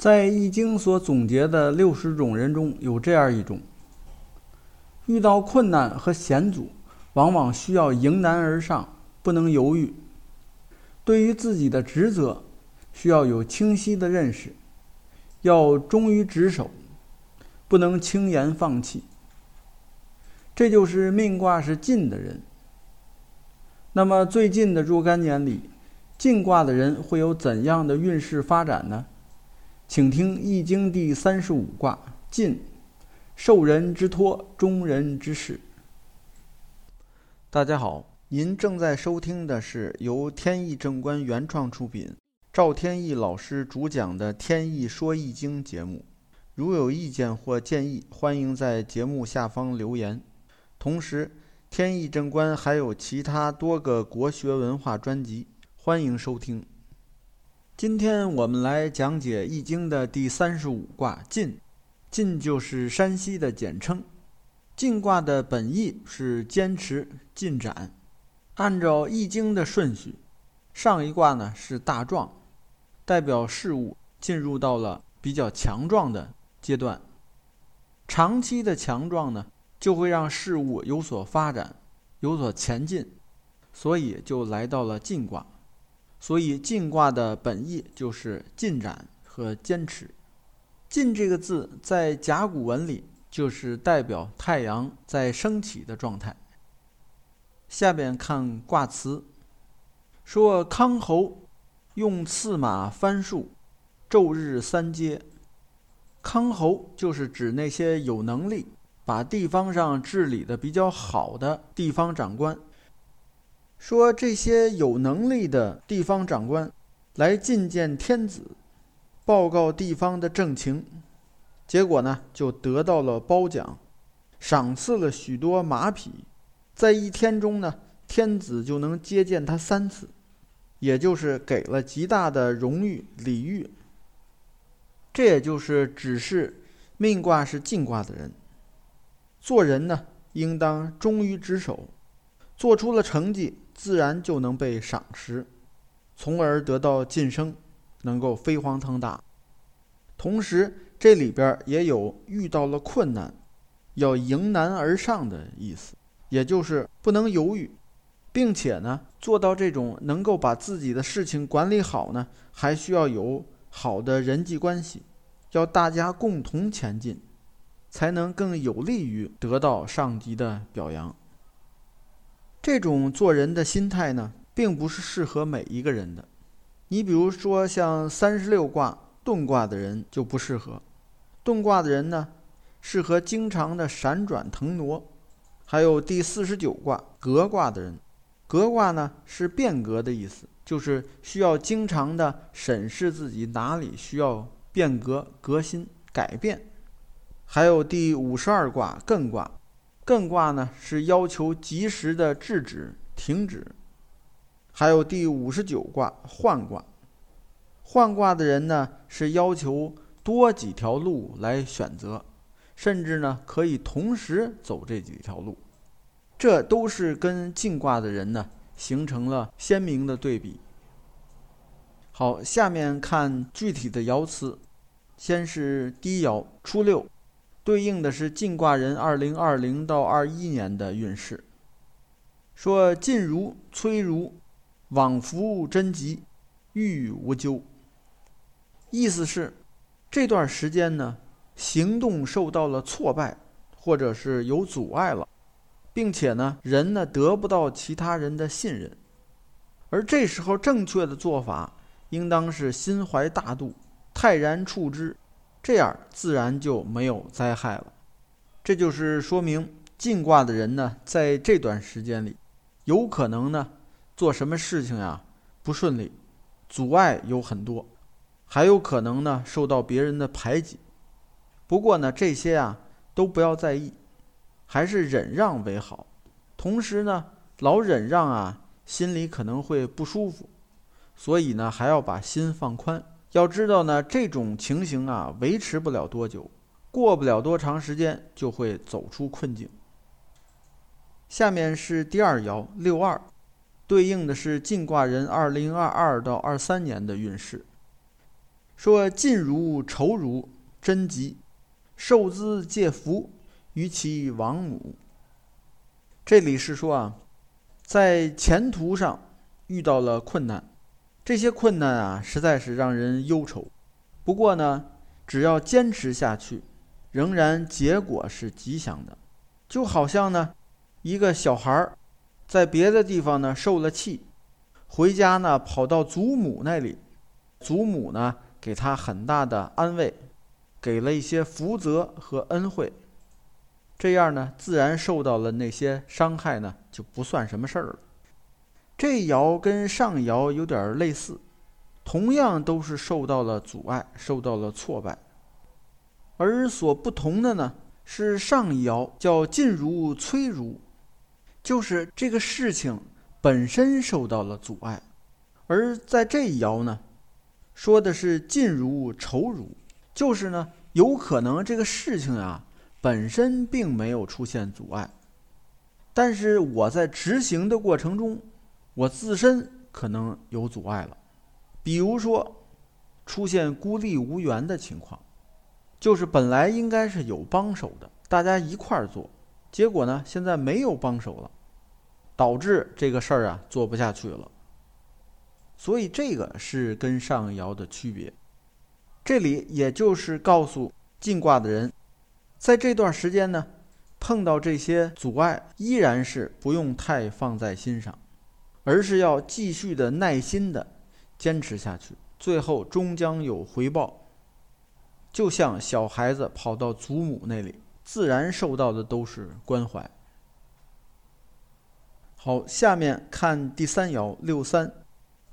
在《易经》所总结的六十种人中有这样一种：遇到困难和险阻，往往需要迎难而上，不能犹豫；对于自己的职责，需要有清晰的认识，要忠于职守，不能轻言放弃。这就是命卦是进的人。那么最近的若干年里，进卦的人会有怎样的运势发展呢？请听《易经》第三十五卦晋，受人之托，忠人之事。大家好，您正在收听的是由天意正观原创出品，赵天意老师主讲的《天意说易经》节目。如有意见或建议，欢迎在节目下方留言。同时，天意正观还有其他多个国学文化专辑，欢迎收听。今天我们来讲解《易经》的第三十五卦晋，晋就是山西的简称。晋卦的本意是坚持、进展。按照《易经》的顺序，上一卦呢是大壮，代表事物进入到了比较强壮的阶段。长期的强壮呢，就会让事物有所发展、有所前进，所以就来到了晋卦。所以进卦的本意就是进展和坚持。进这个字在甲骨文里就是代表太阳在升起的状态。下边看卦辞，说康侯用刺马翻树，昼日三阶。康侯就是指那些有能力把地方上治理的比较好的地方长官。说这些有能力的地方长官来觐见天子，报告地方的政情，结果呢就得到了褒奖，赏赐了许多马匹，在一天中呢，天子就能接见他三次，也就是给了极大的荣誉礼遇。这也就是指示命卦是进卦的人，做人呢应当忠于职守，做出了成绩。自然就能被赏识，从而得到晋升，能够飞黄腾达。同时，这里边也有遇到了困难，要迎难而上的意思，也就是不能犹豫，并且呢，做到这种能够把自己的事情管理好呢，还需要有好的人际关系，要大家共同前进，才能更有利于得到上级的表扬。这种做人的心态呢，并不是适合每一个人的。你比如说，像三十六卦遁卦的人就不适合。遁卦的人呢，适合经常的闪转腾挪。还有第四十九卦革卦的人，革卦呢是变革的意思，就是需要经常的审视自己哪里需要变革、革新、改变。还有第五十二卦艮卦。艮卦呢是要求及时的制止、停止，还有第五十九卦换卦，换卦的人呢是要求多几条路来选择，甚至呢可以同时走这几条路，这都是跟进卦的人呢形成了鲜明的对比。好，下面看具体的爻辞，先是第一爻初六。对应的是进卦人二零二零到二一年的运势。说进如崔如，往福贞吉，欲无咎。意思是这段时间呢，行动受到了挫败，或者是有阻碍了，并且呢，人呢得不到其他人的信任。而这时候正确的做法，应当是心怀大度，泰然处之。这样自然就没有灾害了，这就是说明进卦的人呢，在这段时间里，有可能呢做什么事情呀不顺利，阻碍有很多，还有可能呢受到别人的排挤。不过呢这些啊都不要在意，还是忍让为好。同时呢老忍让啊，心里可能会不舒服，所以呢还要把心放宽。要知道呢，这种情形啊，维持不了多久，过不了多长时间就会走出困境。下面是第二爻六二，对应的是进卦人二零二二到二三年的运势。说晋如仇如贞吉，受资借福于其王母。这里是说啊，在前途上遇到了困难，这些困难啊，实在是让人忧愁。不过呢，只要坚持下去，仍然结果是吉祥的。就好像呢，一个小孩儿在别的地方呢受了气，回家呢跑到祖母那里，祖母呢给他很大的安慰，给了一些福泽和恩惠，这样呢自然受到了那些伤害呢就不算什么事儿了。这爻跟上爻有点类似，同样都是受到了阻碍，受到了挫败，而所不同的呢。是上爻叫进如崔如，就是这个事情本身受到了阻碍；而在这一爻呢，说的是进如愁如，就是呢有可能这个事情啊本身并没有出现阻碍，但是我在执行的过程中，我自身可能有阻碍了，比如说出现孤立无援的情况。就是本来应该是有帮手的，大家一块儿做，结果呢，现在没有帮手了，导致这个事儿啊做不下去了。所以这个是跟上爻的区别。这里也就是告诉进卦的人，在这段时间呢，碰到这些阻碍，依然是不用太放在心上，而是要继续的耐心的坚持下去，最后终将有回报。就像小孩子跑到祖母那里，自然受到的都是关怀。好，下面看第三爻六三，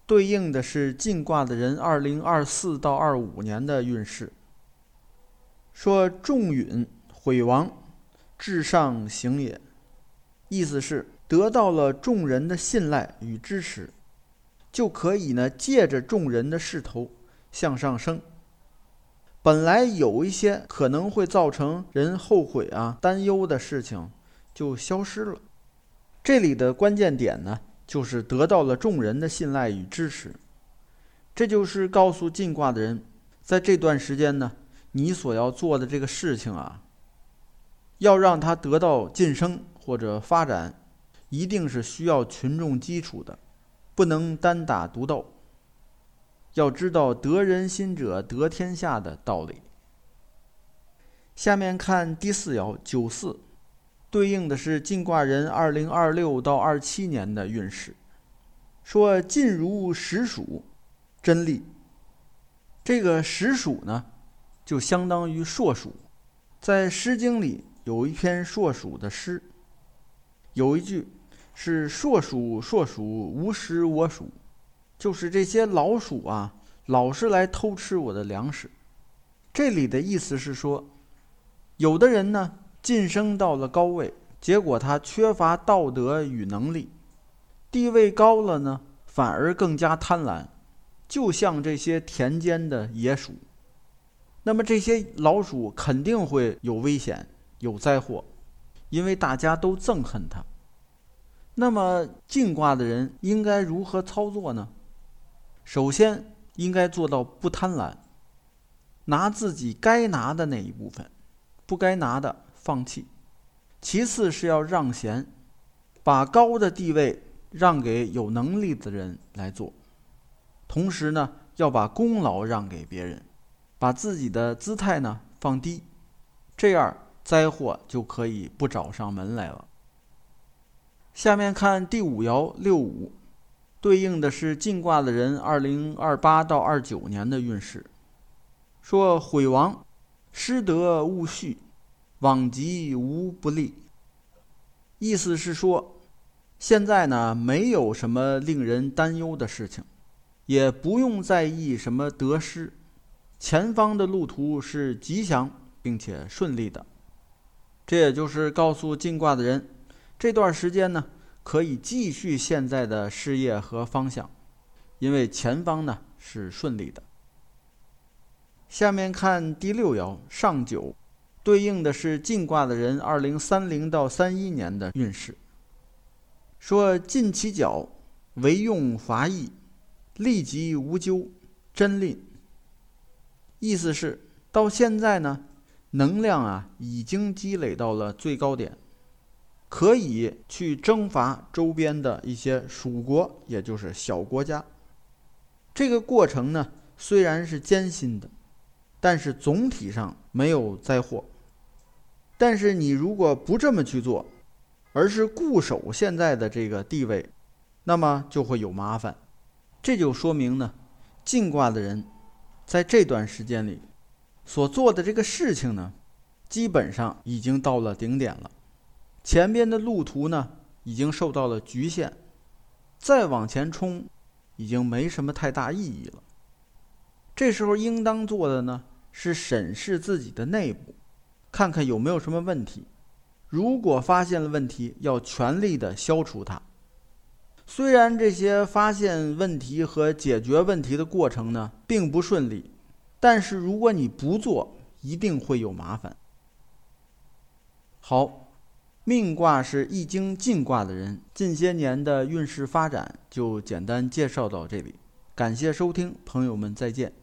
对应的是进卦的人二零二四到二五年的运势。说重允毁亡，至上行也，意思是得到了众人的信赖与支持，就可以呢借着众人的势头向上升。本来有一些可能会造成人后悔啊、担忧的事情，就消失了。这里的关键点呢，就是得到了众人的信赖与支持。这就是告诉进卦的人，在这段时间呢，你所要做的这个事情啊，要让他得到晋升或者发展，一定是需要群众基础的，不能单打独斗。要知道得人心者得天下的道理。下面看第四爻九四，对应的是晋卦人二零二六到二七年的运势。说晋如实属，真利。这个实属呢，就相当于硕鼠。在《诗经》里有一篇硕鼠的诗，有一句是“硕鼠，硕鼠，无食我黍”。就是这些老鼠啊，老是来偷吃我的粮食。这里的意思是说，有的人呢晋升到了高位，结果他缺乏道德与能力，地位高了呢，反而更加贪婪，就像这些田间的野鼠。那么这些老鼠肯定会有危险、有灾祸，因为大家都憎恨它。那么进卦的人应该如何操作呢？首先，应该做到不贪婪，拿自己该拿的那一部分，不该拿的放弃。其次是要让贤，把高的地位让给有能力的人来做。同时呢，要把功劳让给别人，把自己的姿态呢放低，这样灾祸就可以不找上门来了。下面看第五爻六五。对应的是进卦的人二零二八到二九年的运势。说毁亡，失德勿续，往吉无不利。意思是说，现在呢没有什么令人担忧的事情，也不用在意什么得失，前方的路途是吉祥并且顺利的。这也就是告诉进卦的人，这段时间呢。可以继续现在的事业和方向，因为前方呢是顺利的。下面看第六爻上九，对应的是进卦的人二零三零到三一年的运势。说进其角，为用伐邑，利即无咎，真吝。意思是到现在呢，能量啊已经积累到了最高点，可以去征伐周边的一些属国，也就是小国家。这个过程呢，虽然是艰辛的，但是总体上没有灾祸。但是你如果不这么去做，而是固守现在的这个地位，那么就会有麻烦。这就说明呢，进卦的人在这段时间里所做的这个事情呢，基本上已经到了顶点了。前边的路途呢，已经受到了局限，再往前冲，已经没什么太大意义了。这时候应当做的呢，是审视自己的内部。看看有没有什么问题，如果发现了问题，要全力的消除它。虽然这些发现问题和解决问题的过程呢并不顺利，但是如果你不做，一定会有麻烦。好，命卦是易经进卦的人，近些年的运势发展就简单介绍到这里，感谢收听，朋友们再见。